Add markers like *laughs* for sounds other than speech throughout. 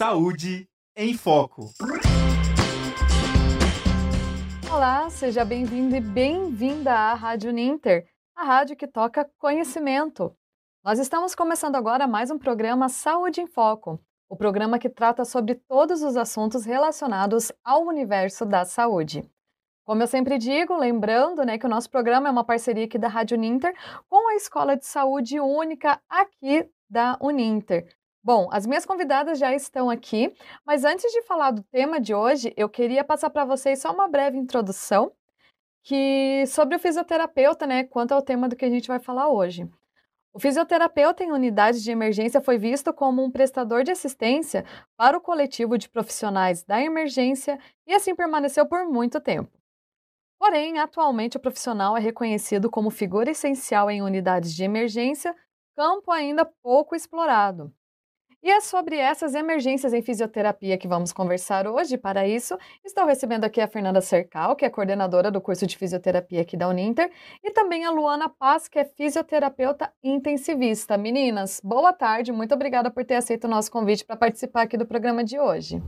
Saúde em Foco. Olá, seja bem-vindo e bem-vinda à Rádio Ninter, a rádio que toca conhecimento. Nós estamos começando agora mais um programa Saúde em Foco, o programa que trata sobre todos os assuntos relacionados ao universo da saúde. Como eu sempre digo, lembrando né, que o nosso programa é uma parceria aqui da Rádio Ninter com a Escola de Saúde Única aqui da Uninter. Bom, as minhas convidadas já estão aqui, mas antes de falar do tema de hoje, eu queria passar para vocês só uma breve introdução que sobre o fisioterapeuta, né, quanto ao tema do que a gente vai falar hoje. O fisioterapeuta em unidades de emergência foi visto como um prestador de assistência para o coletivo de profissionais da emergência e assim permaneceu por muito tempo. Porém, atualmente o profissional é reconhecido como figura essencial em unidades de emergência, campo ainda pouco explorado. E é sobre essas emergências em fisioterapia que vamos conversar hoje. Para isso, estou recebendo aqui a Fernanda Cercal, que é coordenadora do curso de fisioterapia aqui da Uninter, e também a Luana Paz, que é fisioterapeuta intensivista. Meninas, boa tarde, muito obrigada por ter aceito o nosso convite para participar aqui do programa de hoje.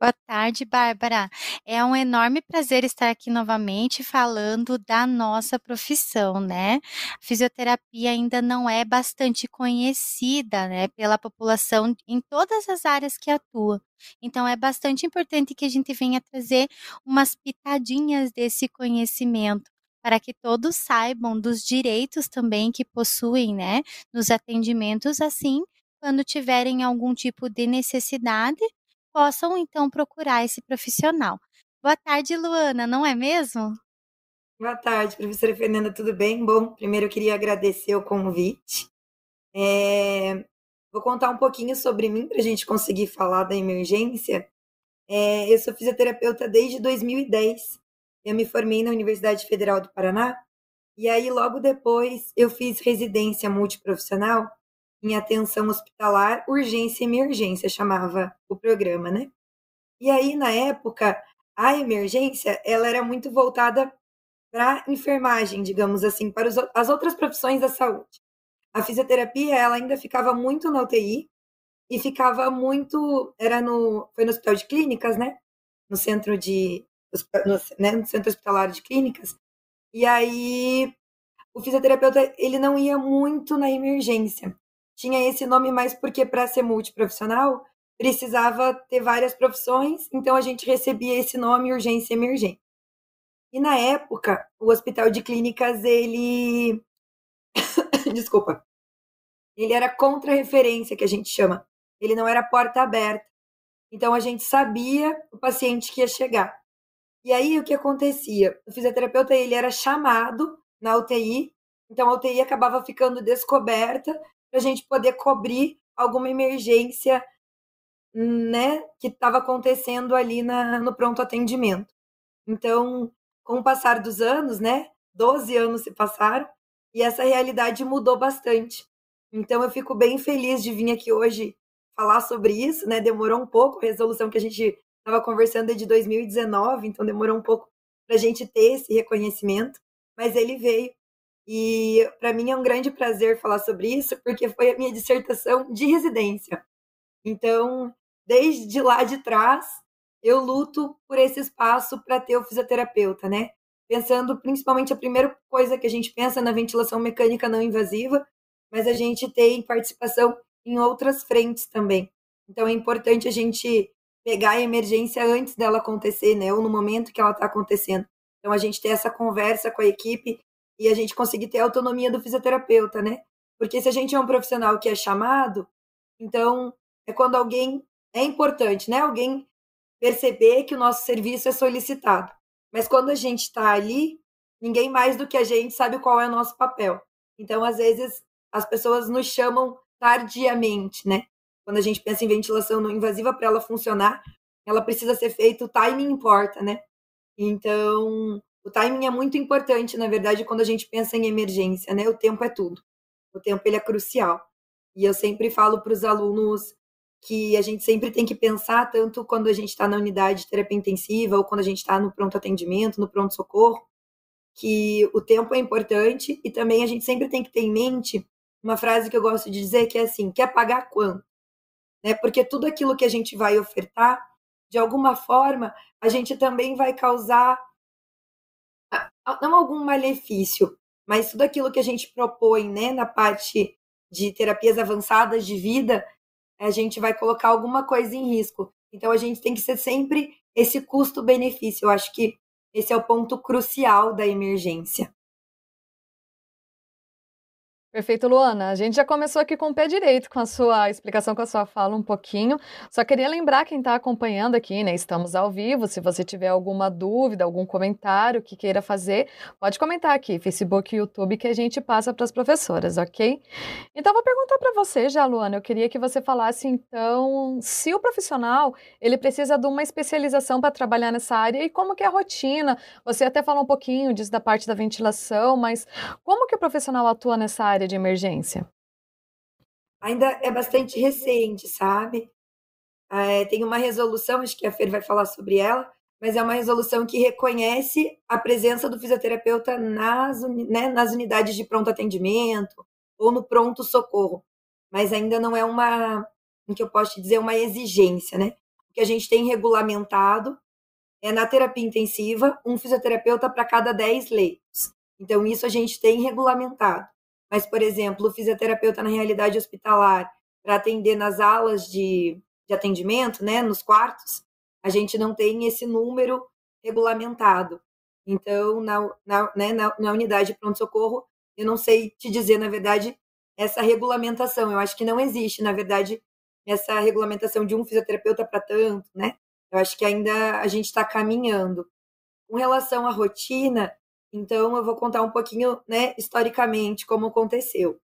Boa tarde, Bárbara. É um enorme prazer estar aqui novamente falando da nossa profissão, né? A fisioterapia ainda não é bastante conhecida, né, pela população em todas as áreas que atua. Então é bastante importante que a gente venha trazer umas pitadinhas desse conhecimento para que todos saibam dos direitos também que possuem, né, nos atendimentos assim, quando tiverem algum tipo de necessidade, possam então procurar esse profissional. Boa tarde, Luana, não é mesmo? Boa tarde, professora Fernanda, tudo bem? Bom, primeiro eu queria agradecer o convite. É, vou contar um pouquinho sobre mim para a gente conseguir falar da emergência. É, eu sou fisioterapeuta desde 2010. Eu me formei na Universidade Federal do Paraná e aí logo depois eu fiz residência multiprofissional em atenção hospitalar, urgência e emergência, chamava o programa, né? E aí, na época, a emergência, ela era muito voltada para enfermagem, digamos assim, para os, as outras profissões da saúde. A fisioterapia, ela ainda ficava muito na UTI e ficava muito, era no, foi no hospital de clínicas, né? No centro de, no, né, no centro hospitalar de clínicas. E aí, o fisioterapeuta, ele não ia muito na emergência tinha esse nome mais porque para ser multiprofissional precisava ter várias profissões, então a gente recebia esse nome urgência e emergência. E na época, o hospital de clínicas ele *coughs* desculpa. Ele era contra-referência que a gente chama. Ele não era porta aberta. Então a gente sabia o paciente que ia chegar. E aí o que acontecia? O fisioterapeuta ele era chamado na UTI, então a UTI acabava ficando descoberta para a gente poder cobrir alguma emergência né, que estava acontecendo ali na, no pronto atendimento. Então, com o passar dos anos, né, 12 anos se passaram, e essa realidade mudou bastante. Então, eu fico bem feliz de vir aqui hoje falar sobre isso, né? Demorou um pouco, a resolução que a gente estava conversando é de 2019, então demorou um pouco para a gente ter esse reconhecimento, mas ele veio e para mim é um grande prazer falar sobre isso, porque foi a minha dissertação de residência. Então, desde lá de trás, eu luto por esse espaço para ter o fisioterapeuta, né? Pensando principalmente a primeira coisa que a gente pensa na ventilação mecânica não invasiva, mas a gente tem participação em outras frentes também. Então é importante a gente pegar a emergência antes dela acontecer, né? Ou no momento que ela está acontecendo. Então a gente ter essa conversa com a equipe e a gente conseguir ter a autonomia do fisioterapeuta, né? Porque se a gente é um profissional que é chamado, então é quando alguém é importante, né? Alguém perceber que o nosso serviço é solicitado. Mas quando a gente está ali, ninguém mais do que a gente sabe qual é o nosso papel. Então, às vezes, as pessoas nos chamam tardiamente, né? Quando a gente pensa em ventilação não invasiva, para ela funcionar, ela precisa ser feita, o timing importa, né? Então, o timing é muito importante, na verdade, quando a gente pensa em emergência, né? O tempo é tudo. O tempo ele é crucial. E eu sempre falo para os alunos que a gente sempre tem que pensar, tanto quando a gente está na unidade de terapia intensiva ou quando a gente está no pronto atendimento, no pronto socorro, que o tempo é importante e também a gente sempre tem que ter em mente uma frase que eu gosto de dizer que é assim: quer pagar quanto? né? Porque tudo aquilo que a gente vai ofertar, de alguma forma, a gente também vai causar não algum malefício, mas tudo aquilo que a gente propõe, né, na parte de terapias avançadas de vida, a gente vai colocar alguma coisa em risco. Então a gente tem que ser sempre esse custo-benefício. Eu acho que esse é o ponto crucial da emergência. Perfeito, Luana. A gente já começou aqui com o pé direito com a sua explicação, com a sua fala um pouquinho. Só queria lembrar quem está acompanhando aqui, né? Estamos ao vivo. Se você tiver alguma dúvida, algum comentário que queira fazer, pode comentar aqui, Facebook e YouTube, que a gente passa para as professoras, ok? Então, vou perguntar para você já, Luana. Eu queria que você falasse, então, se o profissional ele precisa de uma especialização para trabalhar nessa área e como que é a rotina. Você até falou um pouquinho disso da parte da ventilação, mas como que o profissional atua nessa área? Área de emergência? Ainda é bastante recente, sabe? É, tem uma resolução, acho que a Fer vai falar sobre ela, mas é uma resolução que reconhece a presença do fisioterapeuta nas, né, nas unidades de pronto atendimento ou no pronto socorro, mas ainda não é uma, o que eu posso te dizer, uma exigência, né? O que a gente tem regulamentado é na terapia intensiva um fisioterapeuta para cada 10 leitos. Então, isso a gente tem regulamentado. Mas, por exemplo, o fisioterapeuta na realidade hospitalar, para atender nas alas de, de atendimento, né, nos quartos, a gente não tem esse número regulamentado. Então, na, na, né, na, na unidade de pronto-socorro, eu não sei te dizer, na verdade, essa regulamentação. Eu acho que não existe, na verdade, essa regulamentação de um fisioterapeuta para tanto, né? Eu acho que ainda a gente está caminhando. Com relação à rotina, então, eu vou contar um pouquinho, né, historicamente, como aconteceu.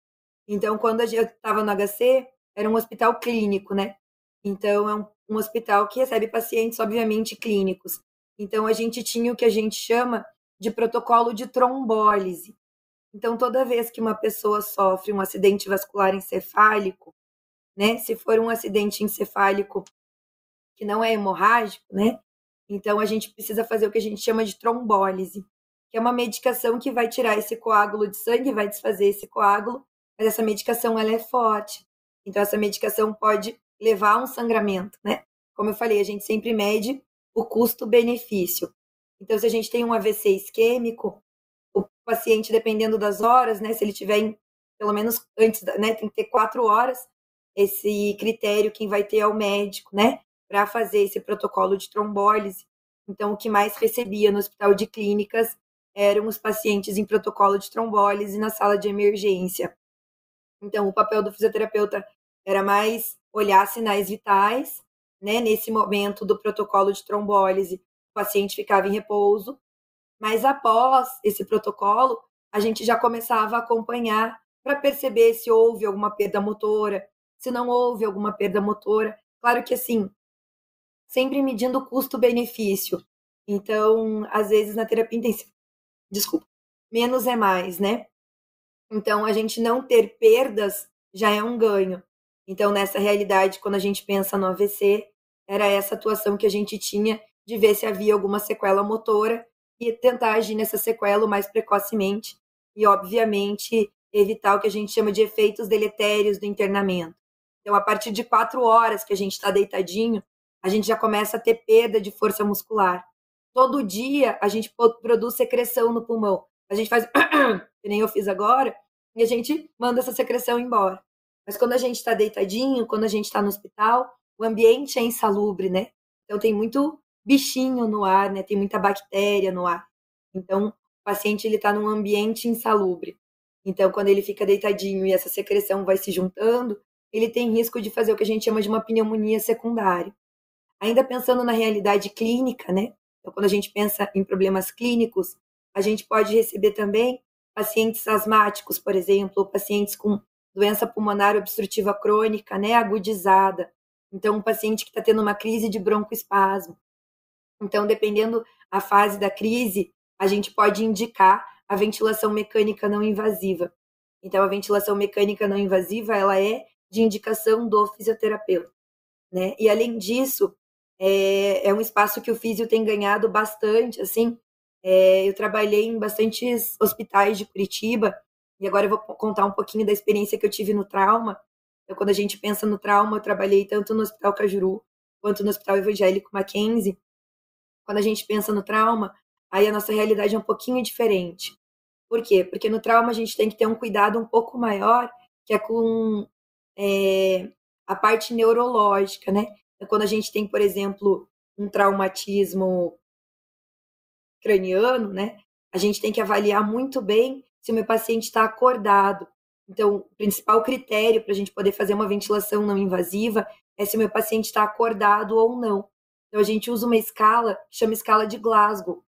Então, quando eu estava no HC, era um hospital clínico, né? Então, é um, um hospital que recebe pacientes, obviamente, clínicos. Então, a gente tinha o que a gente chama de protocolo de trombólise. Então, toda vez que uma pessoa sofre um acidente vascular encefálico, né, se for um acidente encefálico que não é hemorrágico, né, então a gente precisa fazer o que a gente chama de trombólise que é uma medicação que vai tirar esse coágulo de sangue, vai desfazer esse coágulo, mas essa medicação ela é forte. Então essa medicação pode levar a um sangramento, né? Como eu falei, a gente sempre mede o custo-benefício. Então se a gente tem um AVC isquêmico, o paciente, dependendo das horas, né, se ele tiver em, pelo menos antes, né, tem que ter quatro horas, esse critério quem vai ter é o médico, né, para fazer esse protocolo de trombólise. Então, o que mais recebia no hospital de clínicas eram os pacientes em protocolo de trombólise na sala de emergência. Então, o papel do fisioterapeuta era mais olhar sinais vitais, né? Nesse momento do protocolo de trombólise, o paciente ficava em repouso, mas após esse protocolo, a gente já começava a acompanhar para perceber se houve alguma perda motora, se não houve alguma perda motora. Claro que assim, sempre medindo custo-benefício. Então, às vezes na terapia intensiva desculpa, menos é mais, né? Então, a gente não ter perdas já é um ganho. Então, nessa realidade, quando a gente pensa no AVC, era essa atuação que a gente tinha de ver se havia alguma sequela motora e tentar agir nessa sequela o mais precocemente e, obviamente, evitar o que a gente chama de efeitos deletérios do internamento. Então, a partir de quatro horas que a gente está deitadinho, a gente já começa a ter perda de força muscular todo dia a gente produz secreção no pulmão. A gente faz, *coughs* que nem eu fiz agora, e a gente manda essa secreção embora. Mas quando a gente está deitadinho, quando a gente está no hospital, o ambiente é insalubre, né? Então tem muito bichinho no ar, né? Tem muita bactéria no ar. Então o paciente ele está num ambiente insalubre. Então quando ele fica deitadinho e essa secreção vai se juntando, ele tem risco de fazer o que a gente chama de uma pneumonia secundária. Ainda pensando na realidade clínica, né? Então, quando a gente pensa em problemas clínicos, a gente pode receber também pacientes asmáticos, por exemplo, ou pacientes com doença pulmonar obstrutiva crônica, né, agudizada. Então, um paciente que está tendo uma crise de broncoespasmo. Então, dependendo a fase da crise, a gente pode indicar a ventilação mecânica não invasiva. Então, a ventilação mecânica não invasiva, ela é de indicação do fisioterapeuta, né? E além disso, é, é um espaço que o físio tem ganhado bastante, assim. É, eu trabalhei em bastantes hospitais de Curitiba, e agora eu vou contar um pouquinho da experiência que eu tive no trauma. Então, quando a gente pensa no trauma, eu trabalhei tanto no Hospital Cajuru quanto no Hospital Evangélico Mackenzie. Quando a gente pensa no trauma, aí a nossa realidade é um pouquinho diferente. Por quê? Porque no trauma a gente tem que ter um cuidado um pouco maior, que é com é, a parte neurológica, né? Então, quando a gente tem, por exemplo, um traumatismo craniano, né? A gente tem que avaliar muito bem se o meu paciente está acordado. Então, o principal critério para a gente poder fazer uma ventilação não invasiva é se o meu paciente está acordado ou não. Então, a gente usa uma escala que chama escala de Glasgow,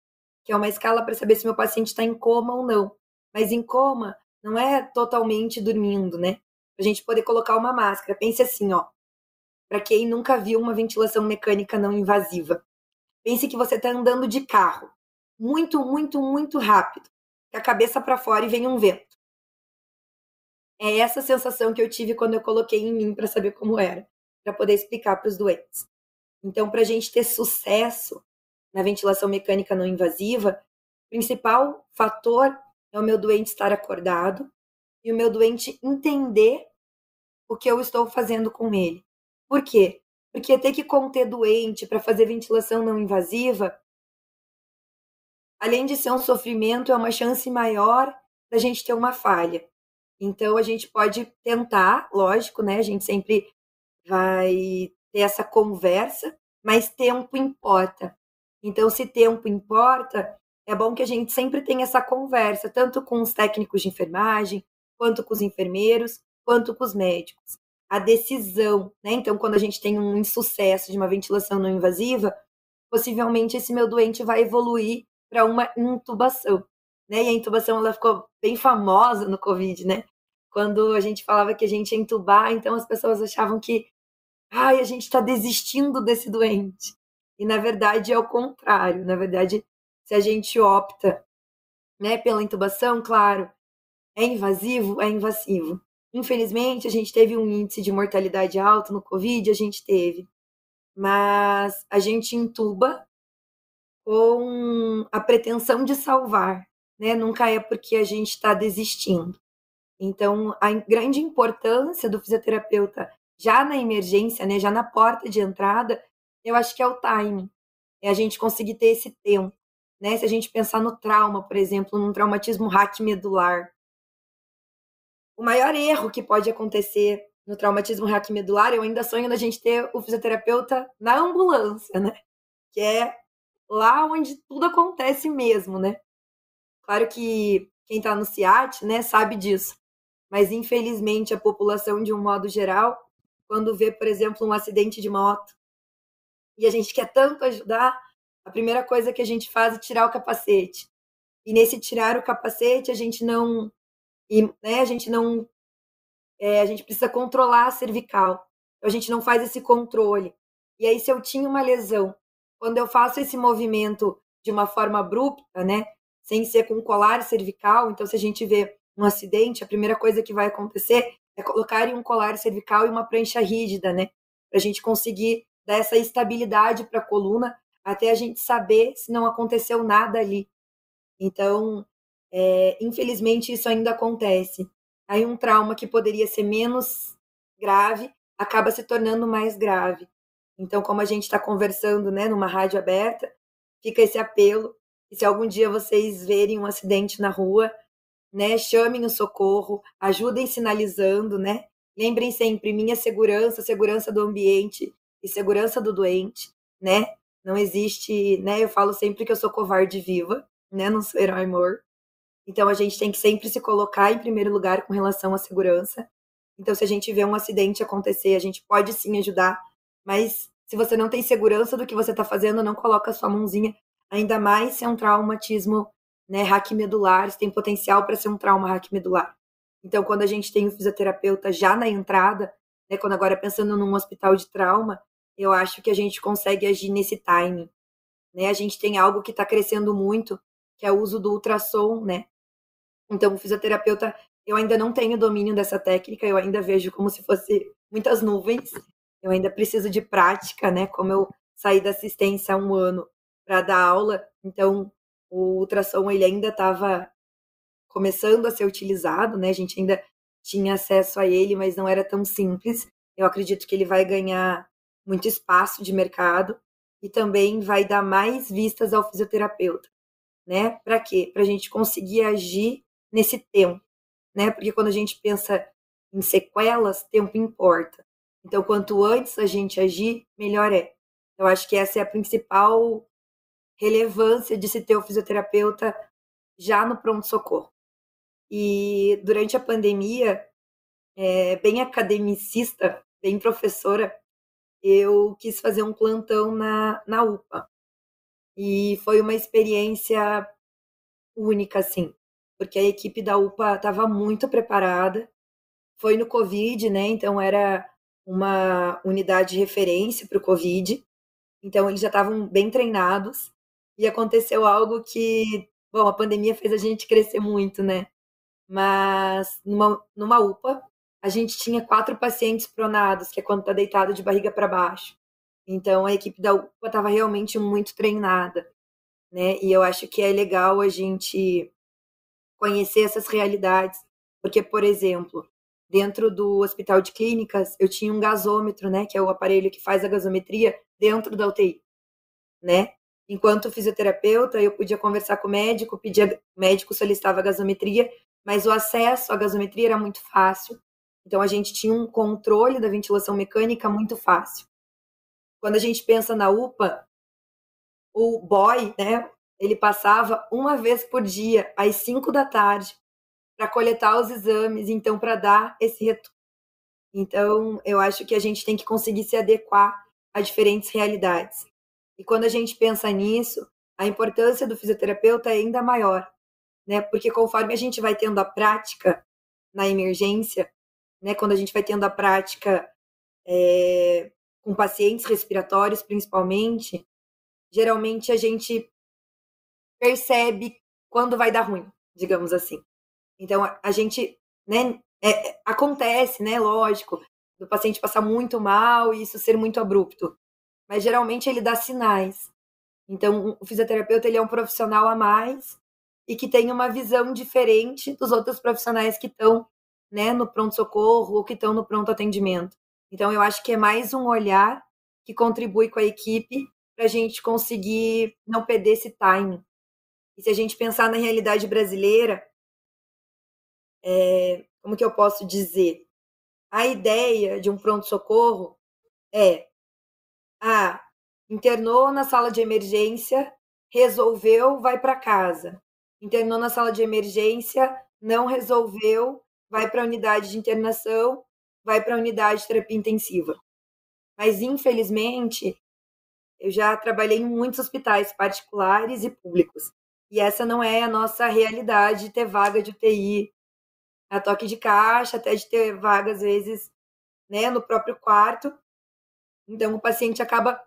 que é uma escala para saber se meu paciente está em coma ou não. Mas em coma não é totalmente dormindo, né? Para a gente poder colocar uma máscara. Pense assim, ó. Para quem nunca viu uma ventilação mecânica não invasiva. Pense que você está andando de carro, muito, muito, muito rápido, a cabeça para fora e vem um vento. É essa sensação que eu tive quando eu coloquei em mim para saber como era, para poder explicar para os doentes. Então, para a gente ter sucesso na ventilação mecânica não invasiva, o principal fator é o meu doente estar acordado e o meu doente entender o que eu estou fazendo com ele. Por quê? Porque ter que conter doente para fazer ventilação não invasiva, além de ser um sofrimento, é uma chance maior da gente ter uma falha. Então a gente pode tentar, lógico, né? A gente sempre vai ter essa conversa, mas tempo importa. Então, se tempo importa, é bom que a gente sempre tenha essa conversa, tanto com os técnicos de enfermagem, quanto com os enfermeiros, quanto com os médicos. A decisão, né? Então, quando a gente tem um insucesso de uma ventilação não invasiva, possivelmente esse meu doente vai evoluir para uma intubação, né? E a intubação ela ficou bem famosa no Covid, né? Quando a gente falava que a gente ia intubar, então as pessoas achavam que, ai, a gente está desistindo desse doente. E na verdade é o contrário. Na verdade, se a gente opta, né, pela intubação, claro, é invasivo, é invasivo. Infelizmente, a gente teve um índice de mortalidade alto no Covid, a gente teve. Mas a gente intuba com a pretensão de salvar, né? Nunca é porque a gente está desistindo. Então, a grande importância do fisioterapeuta já na emergência, né, já na porta de entrada, eu acho que é o timing. É a gente conseguir ter esse tempo. Né? Se a gente pensar no trauma, por exemplo, num traumatismo raquimedular, o maior erro que pode acontecer no traumatismo raquimedular, eu ainda sonho da gente ter o fisioterapeuta na ambulância, né? Que é lá onde tudo acontece mesmo, né? Claro que quem está no CIAT, né, sabe disso. Mas infelizmente a população de um modo geral, quando vê, por exemplo, um acidente de moto e a gente quer tanto ajudar, a primeira coisa que a gente faz é tirar o capacete. E nesse tirar o capacete, a gente não. E, né, a gente não. É, a gente precisa controlar a cervical. A gente não faz esse controle. E aí, se eu tinha uma lesão, quando eu faço esse movimento de uma forma abrupta, né? Sem ser com colar cervical, então se a gente vê um acidente, a primeira coisa que vai acontecer é colocar um colar cervical e uma prancha rígida, né? Para a gente conseguir dar essa estabilidade para a coluna até a gente saber se não aconteceu nada ali. Então, é, infelizmente, isso ainda acontece. Aí um trauma que poderia ser menos grave acaba se tornando mais grave. Então, como a gente está conversando né, numa rádio aberta, fica esse apelo. E se algum dia vocês verem um acidente na rua, né, chamem o socorro, ajudem sinalizando, né? Lembrem sempre, minha segurança, segurança do ambiente e segurança do doente, né? Não existe, né? Eu falo sempre que eu sou covarde viva, né? Não sou herói morto. Então a gente tem que sempre se colocar em primeiro lugar com relação à segurança. Então se a gente vê um acidente acontecer, a gente pode sim ajudar, mas se você não tem segurança do que você está fazendo, não coloca a sua mãozinha, ainda mais se é um traumatismo, né, raquimedular, se tem potencial para ser um trauma raquimedular. Então quando a gente tem o fisioterapeuta já na entrada, né, quando agora pensando num hospital de trauma, eu acho que a gente consegue agir nesse timing. Né? A gente tem algo que está crescendo muito, que é o uso do ultrassom, né? Então, o fisioterapeuta, eu ainda não tenho domínio dessa técnica, eu ainda vejo como se fosse muitas nuvens. Eu ainda preciso de prática, né? Como eu saí da assistência há um ano para dar aula, então o ultrassom ele ainda estava começando a ser utilizado, né? A gente ainda tinha acesso a ele, mas não era tão simples. Eu acredito que ele vai ganhar muito espaço de mercado e também vai dar mais vistas ao fisioterapeuta, né? Para quê? Para a gente conseguir agir nesse tempo, né? Porque quando a gente pensa em sequelas, tempo importa. Então, quanto antes a gente agir, melhor é. Eu acho que essa é a principal relevância de se ter o fisioterapeuta já no pronto-socorro. E durante a pandemia, é, bem academicista, bem professora, eu quis fazer um plantão na, na UPA. E foi uma experiência única, assim, porque a equipe da UPA estava muito preparada. Foi no Covid, né? Então era uma unidade de referência para o Covid. Então eles já estavam bem treinados. E aconteceu algo que, bom, a pandemia fez a gente crescer muito, né? Mas numa, numa UPA, a gente tinha quatro pacientes pronados, que é quando está deitado de barriga para baixo. Então a equipe da UPA estava realmente muito treinada, né? E eu acho que é legal a gente conhecer essas realidades, porque por exemplo, dentro do hospital de clínicas, eu tinha um gasômetro, né, que é o aparelho que faz a gasometria dentro da UTI, né? Enquanto fisioterapeuta, eu podia conversar com o médico, pedia, o médico solicitava a gasometria, mas o acesso à gasometria era muito fácil. Então a gente tinha um controle da ventilação mecânica muito fácil. Quando a gente pensa na UPA, o boy, né, ele passava uma vez por dia, às 5 da tarde, para coletar os exames, então para dar esse retorno. Então, eu acho que a gente tem que conseguir se adequar a diferentes realidades. E quando a gente pensa nisso, a importância do fisioterapeuta é ainda maior, né? Porque conforme a gente vai tendo a prática na emergência, né? Quando a gente vai tendo a prática é, com pacientes respiratórios, principalmente, geralmente a gente percebe quando vai dar ruim, digamos assim. Então a, gente, né? É, é, acontece, né? Lógico, do paciente passar muito mal e isso ser muito abrupto, mas geralmente ele dá sinais. Então o fisioterapeuta ele é um profissional a mais e que tem uma visão diferente dos outros profissionais que estão né, no pronto-socorro ou que estão no pronto atendimento. Então, eu acho que é mais um olhar que contribui com a equipe para a gente conseguir não perder esse time. E se a gente pensar na realidade brasileira, é, como que eu posso dizer? A ideia de um pronto-socorro é: ah, internou na sala de emergência, resolveu, vai para casa internou na sala de emergência, não resolveu, vai para a unidade de internação, vai para a unidade de terapia intensiva. Mas, infelizmente, eu já trabalhei em muitos hospitais particulares e públicos. E essa não é a nossa realidade de ter vaga de UTI a toque de caixa, até de ter vaga, às vezes, né, no próprio quarto. Então, o paciente acaba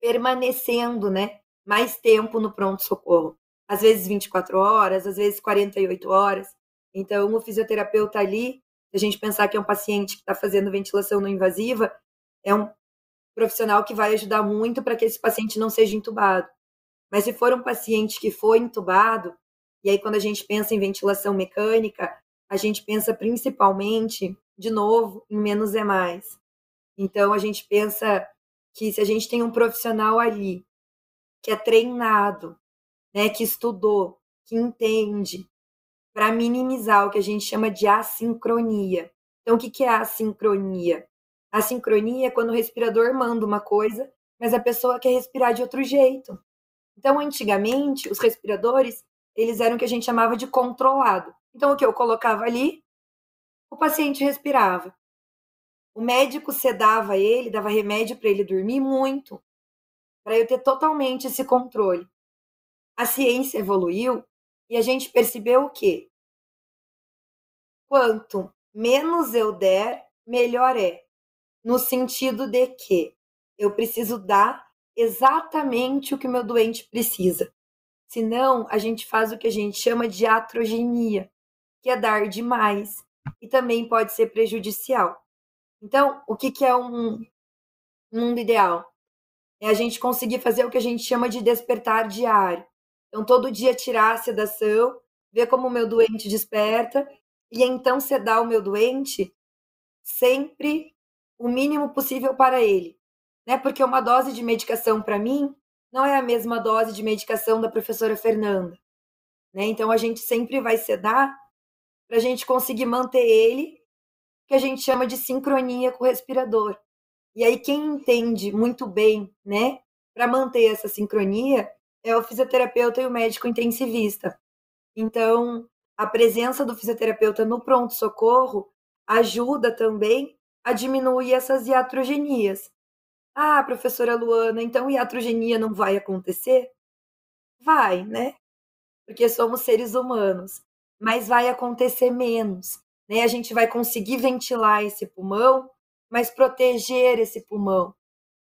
permanecendo, né, mais tempo no pronto-socorro às vezes 24 horas, às vezes 48 horas. Então, o fisioterapeuta ali, se a gente pensar que é um paciente que está fazendo ventilação não invasiva, é um profissional que vai ajudar muito para que esse paciente não seja entubado. Mas se for um paciente que foi entubado, e aí quando a gente pensa em ventilação mecânica, a gente pensa principalmente, de novo, em menos é mais. Então a gente pensa que se a gente tem um profissional ali que é treinado né, que estudou, que entende, para minimizar o que a gente chama de assincronia. Então, o que é assincronia? Assincronia é quando o respirador manda uma coisa, mas a pessoa quer respirar de outro jeito. Então, antigamente, os respiradores, eles eram o que a gente chamava de controlado. Então, o que eu colocava ali, o paciente respirava. O médico sedava ele, dava remédio para ele dormir muito, para eu ter totalmente esse controle a ciência evoluiu e a gente percebeu o quê? Quanto menos eu der, melhor é. No sentido de que eu preciso dar exatamente o que o meu doente precisa. Senão, a gente faz o que a gente chama de atrogenia, que é dar demais e também pode ser prejudicial. Então, o que, que é um mundo ideal? É a gente conseguir fazer o que a gente chama de despertar diário. Então, todo dia tirar a sedação, ver como o meu doente desperta e então sedar o meu doente sempre o mínimo possível para ele, né? Porque uma dose de medicação para mim não é a mesma dose de medicação da professora Fernanda, né? Então a gente sempre vai sedar para a gente conseguir manter ele, que a gente chama de sincronia com o respirador. E aí quem entende muito bem, né, para manter essa sincronia é o fisioterapeuta e o médico intensivista. Então, a presença do fisioterapeuta no pronto-socorro ajuda também a diminuir essas iatrogenias. Ah, professora Luana, então iatrogenia não vai acontecer? Vai, né? Porque somos seres humanos, mas vai acontecer menos, né? A gente vai conseguir ventilar esse pulmão, mas proteger esse pulmão,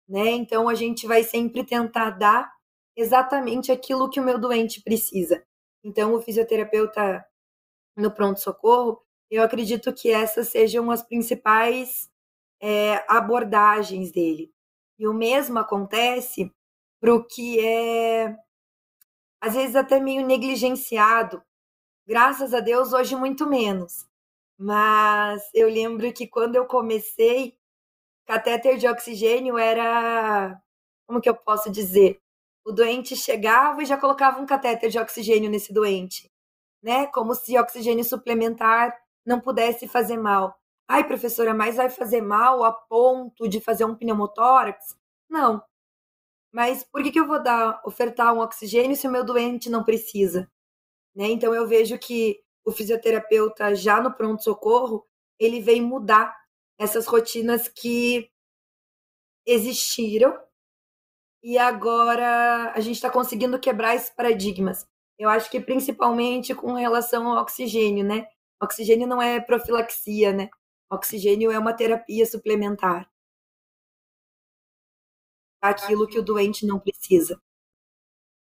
né? Então a gente vai sempre tentar dar exatamente aquilo que o meu doente precisa. Então o fisioterapeuta no pronto-socorro, eu acredito que essas sejam as principais é, abordagens dele. E o mesmo acontece para o que é, às vezes, até meio negligenciado. Graças a Deus, hoje muito menos. Mas eu lembro que quando eu comecei, catéter de oxigênio era. Como que eu posso dizer? O doente chegava e já colocava um catéter de oxigênio nesse doente né? Como se oxigênio suplementar não pudesse fazer mal. Ai, professora, mas vai fazer mal a ponto de fazer um pneumotórax? Não. Mas por que, que eu vou dar, ofertar um oxigênio se o meu doente não precisa? Né? Então eu vejo que o fisioterapeuta já no pronto-socorro, ele vem mudar essas rotinas que existiram e agora a gente está conseguindo quebrar esses paradigmas. Eu acho que principalmente com relação ao oxigênio, né? Oxigênio não é profilaxia, né? Oxigênio é uma terapia suplementar. Aquilo que o doente não precisa.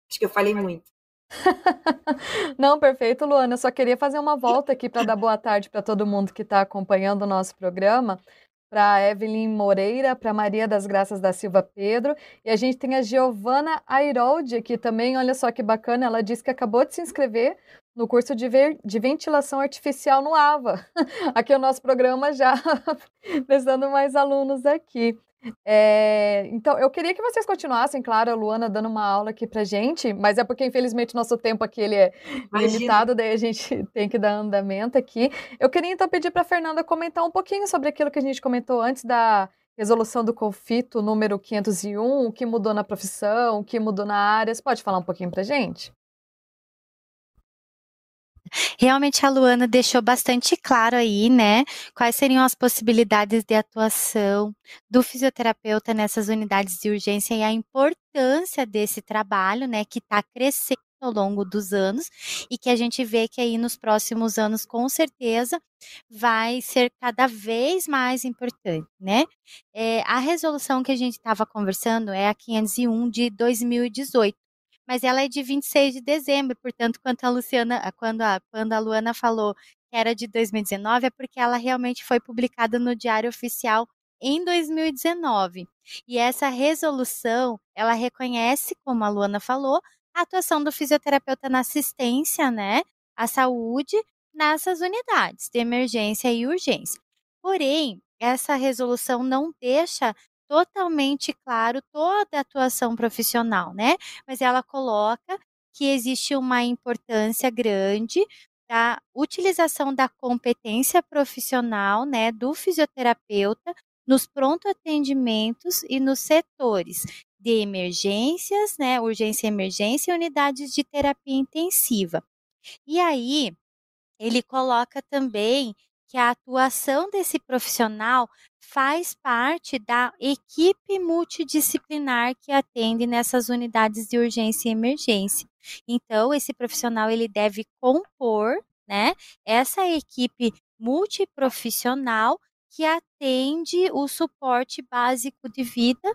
Acho que eu falei muito. *laughs* Não, perfeito, Luana. Eu só queria fazer uma volta aqui para dar boa tarde para todo mundo que está acompanhando o nosso programa para Evelyn Moreira, para Maria das Graças da Silva Pedro. E a gente tem a Giovana Airoldi aqui também. Olha só que bacana, ela disse que acabou de se inscrever no curso de, ver, de ventilação artificial no AVA. *laughs* Aqui é o nosso programa já *laughs* precisando mais alunos aqui. É, então, eu queria que vocês continuassem, claro, a Luana dando uma aula aqui pra gente, mas é porque, infelizmente, nosso tempo aqui ele é Imagina. limitado, daí a gente *laughs* tem que dar andamento aqui. Eu queria, então, pedir para Fernanda comentar um pouquinho sobre aquilo que a gente comentou antes da resolução do conflito número 501, o que mudou na profissão, o que mudou na área. Você pode falar um pouquinho pra gente? Realmente a Luana deixou bastante claro aí, né, quais seriam as possibilidades de atuação do fisioterapeuta nessas unidades de urgência e a importância desse trabalho, né, que está crescendo ao longo dos anos e que a gente vê que aí nos próximos anos, com certeza, vai ser cada vez mais importante, né? É, a resolução que a gente estava conversando é a 501 de 2018 mas ela é de 26 de dezembro, portanto, quando a Luciana, quando a, quando a Luana falou que era de 2019, é porque ela realmente foi publicada no Diário Oficial em 2019. E essa resolução, ela reconhece, como a Luana falou, a atuação do fisioterapeuta na assistência, né, à saúde nessas unidades de emergência e urgência. Porém, essa resolução não deixa totalmente claro toda a atuação profissional, né? Mas ela coloca que existe uma importância grande da utilização da competência profissional, né, do fisioterapeuta nos pronto atendimentos e nos setores de emergências, né, urgência e emergência e unidades de terapia intensiva. E aí, ele coloca também que a atuação desse profissional faz parte da equipe multidisciplinar que atende nessas unidades de urgência e emergência. Então, esse profissional ele deve compor, né, essa equipe multiprofissional que atende o suporte básico de vida,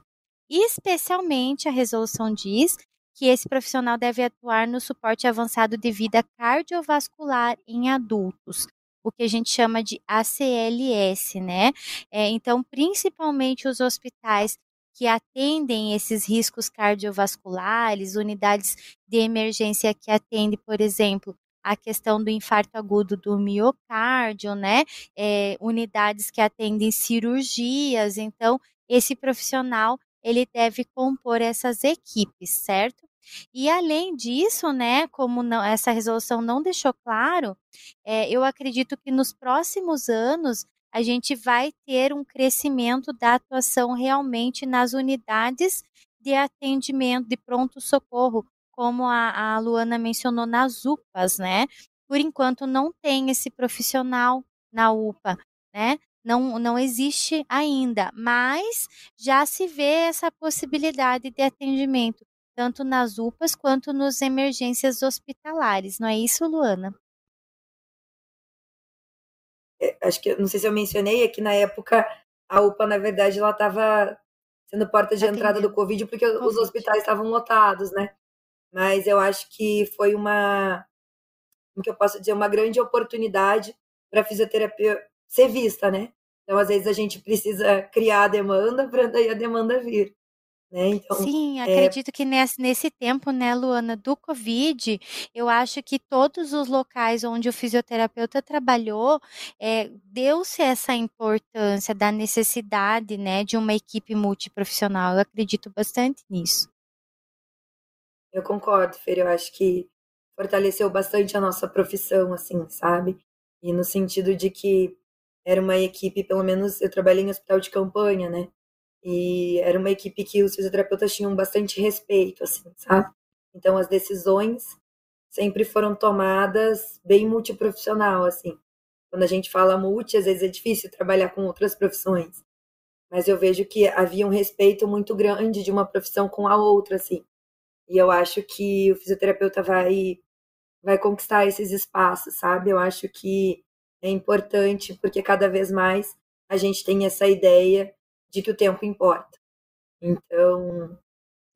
especialmente a resolução diz que esse profissional deve atuar no suporte avançado de vida cardiovascular em adultos, o que a gente chama de ACLS, né? É, então, principalmente os hospitais que atendem esses riscos cardiovasculares, unidades de emergência que atendem, por exemplo, a questão do infarto agudo do miocárdio, né? É, unidades que atendem cirurgias. Então, esse profissional ele deve compor essas equipes, certo? E além disso, né, como não, essa resolução não deixou claro, é, eu acredito que nos próximos anos a gente vai ter um crescimento da atuação realmente nas unidades de atendimento de pronto-socorro, como a, a Luana mencionou nas UPAs, né? Por enquanto não tem esse profissional na UPA, né? Não, não existe ainda, mas já se vê essa possibilidade de atendimento, tanto nas UPAs quanto nos emergências hospitalares, não é isso, Luana? É, acho que, não sei se eu mencionei, é que na época a UPA, na verdade, ela estava sendo porta de entrada do Covid porque COVID. os hospitais estavam lotados, né? Mas eu acho que foi uma, como que eu posso dizer, uma grande oportunidade para a fisioterapia ser vista, né? Então, às vezes, a gente precisa criar a demanda para daí a demanda vir. Né? Então, Sim, é acredito que nesse, nesse tempo, né, Luana, do Covid, eu acho que todos os locais onde o fisioterapeuta trabalhou, é, deu-se essa importância da necessidade, né, de uma equipe multiprofissional. Eu acredito bastante nisso. Eu concordo, Fer, eu acho que fortaleceu bastante a nossa profissão, assim, sabe? E no sentido de que era uma equipe, pelo menos eu trabalhei em hospital de campanha, né? E era uma equipe que os fisioterapeutas tinham bastante respeito, assim, sabe? Então as decisões sempre foram tomadas bem multiprofissional, assim. Quando a gente fala multi, às vezes é difícil trabalhar com outras profissões. Mas eu vejo que havia um respeito muito grande de uma profissão com a outra, assim. E eu acho que o fisioterapeuta vai vai conquistar esses espaços, sabe? Eu acho que é importante porque cada vez mais a gente tem essa ideia de que o tempo importa. Então,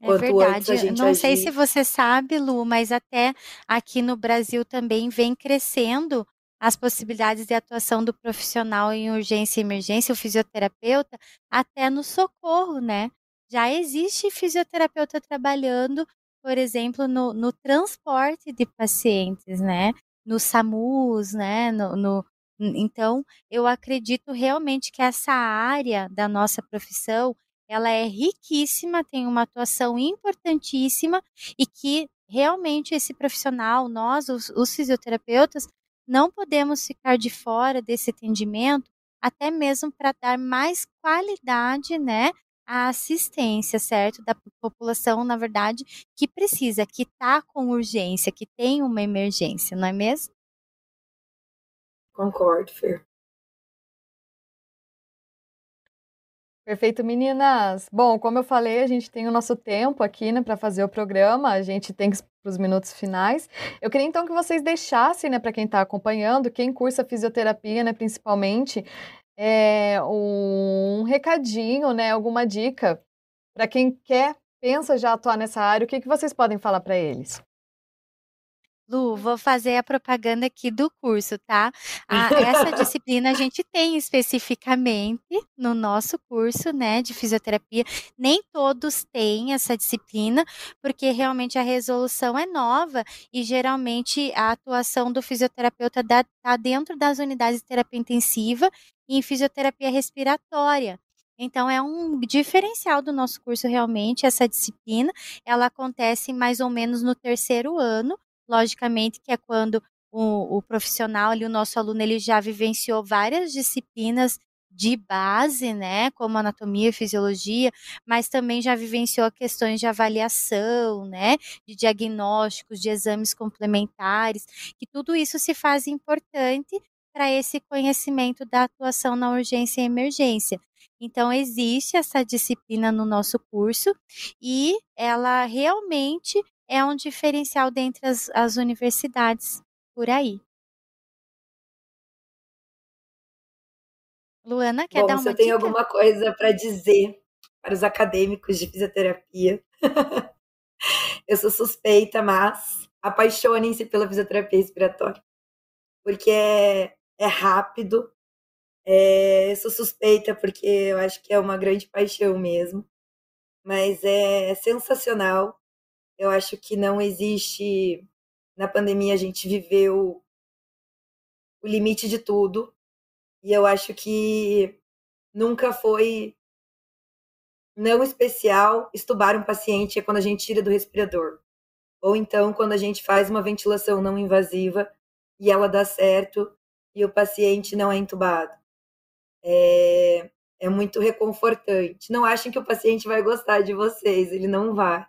é verdade. Não agir... sei se você sabe, Lu, mas até aqui no Brasil também vem crescendo as possibilidades de atuação do profissional em urgência e emergência, o fisioterapeuta, até no socorro, né? Já existe fisioterapeuta trabalhando, por exemplo, no, no transporte de pacientes, né? No SAMUS, né? No, no, então, eu acredito realmente que essa área da nossa profissão, ela é riquíssima, tem uma atuação importantíssima e que realmente esse profissional, nós, os, os fisioterapeutas, não podemos ficar de fora desse atendimento, até mesmo para dar mais qualidade, né, à assistência, certo, da população, na verdade, que precisa, que está com urgência, que tem uma emergência, não é mesmo? Concordo, Fer. Perfeito, meninas. Bom, como eu falei, a gente tem o nosso tempo aqui, né, para fazer o programa. A gente tem que para os minutos finais. Eu queria então que vocês deixassem, né, para quem está acompanhando, quem cursa fisioterapia, né, principalmente, é, um recadinho, né, alguma dica para quem quer, pensa já atuar nessa área. O que que vocês podem falar para eles? Lu, vou fazer a propaganda aqui do curso, tá? Ah, essa *laughs* disciplina a gente tem especificamente no nosso curso, né, de fisioterapia. Nem todos têm essa disciplina, porque realmente a resolução é nova e geralmente a atuação do fisioterapeuta está dentro das unidades de terapia intensiva e em fisioterapia respiratória. Então, é um diferencial do nosso curso, realmente, essa disciplina. Ela acontece mais ou menos no terceiro ano, logicamente, que é quando o, o profissional ali, o nosso aluno, ele já vivenciou várias disciplinas de base, né, como anatomia fisiologia, mas também já vivenciou questões de avaliação, né, de diagnósticos, de exames complementares, que tudo isso se faz importante para esse conhecimento da atuação na urgência e emergência. Então, existe essa disciplina no nosso curso e ela realmente é um diferencial dentre as, as universidades por aí. Luana, quer Bom, dar uma se eu tenho dica? alguma coisa para dizer para os acadêmicos de fisioterapia, *laughs* eu sou suspeita, mas apaixonem-se pela fisioterapia respiratória, porque é, é rápido, é, eu sou suspeita porque eu acho que é uma grande paixão mesmo, mas é sensacional eu acho que não existe Na pandemia a gente viveu o limite de tudo. E eu acho que nunca foi não especial estubar um paciente é quando a gente tira do respirador. Ou então quando a gente faz uma ventilação não invasiva e ela dá certo e o paciente não é entubado. É, é muito reconfortante. Não achem que o paciente vai gostar de vocês, ele não vai.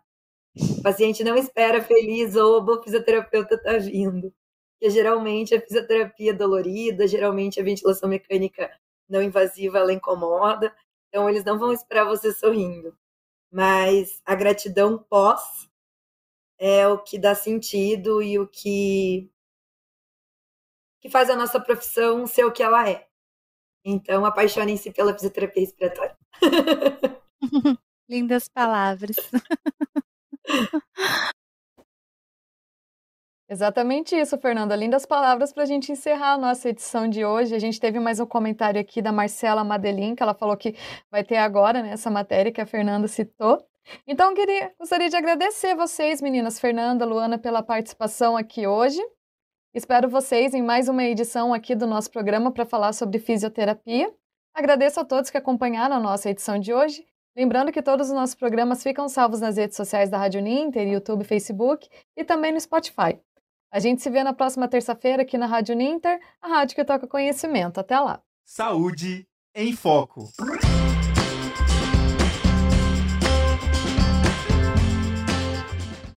O paciente não espera feliz, ou o fisioterapeuta está vindo. Porque geralmente a fisioterapia é dolorida, geralmente a ventilação mecânica não invasiva ela incomoda, então eles não vão esperar você sorrindo. Mas a gratidão pós é o que dá sentido e o que que faz a nossa profissão ser o que ela é. Então, apaixonem-se pela fisioterapia respiratória. *laughs* Lindas palavras. *laughs* Exatamente isso, Fernanda. Lindas palavras para a gente encerrar a nossa edição de hoje. A gente teve mais um comentário aqui da Marcela Madelin, que ela falou que vai ter agora né, essa matéria que a Fernanda citou. Então, queria, gostaria de agradecer vocês, meninas, Fernanda, Luana, pela participação aqui hoje. Espero vocês em mais uma edição aqui do nosso programa para falar sobre fisioterapia. Agradeço a todos que acompanharam a nossa edição de hoje. Lembrando que todos os nossos programas ficam salvos nas redes sociais da Rádio Ninter, YouTube, Facebook e também no Spotify. A gente se vê na próxima terça-feira aqui na Rádio Ninter, a rádio que toca conhecimento. Até lá. Saúde em Foco.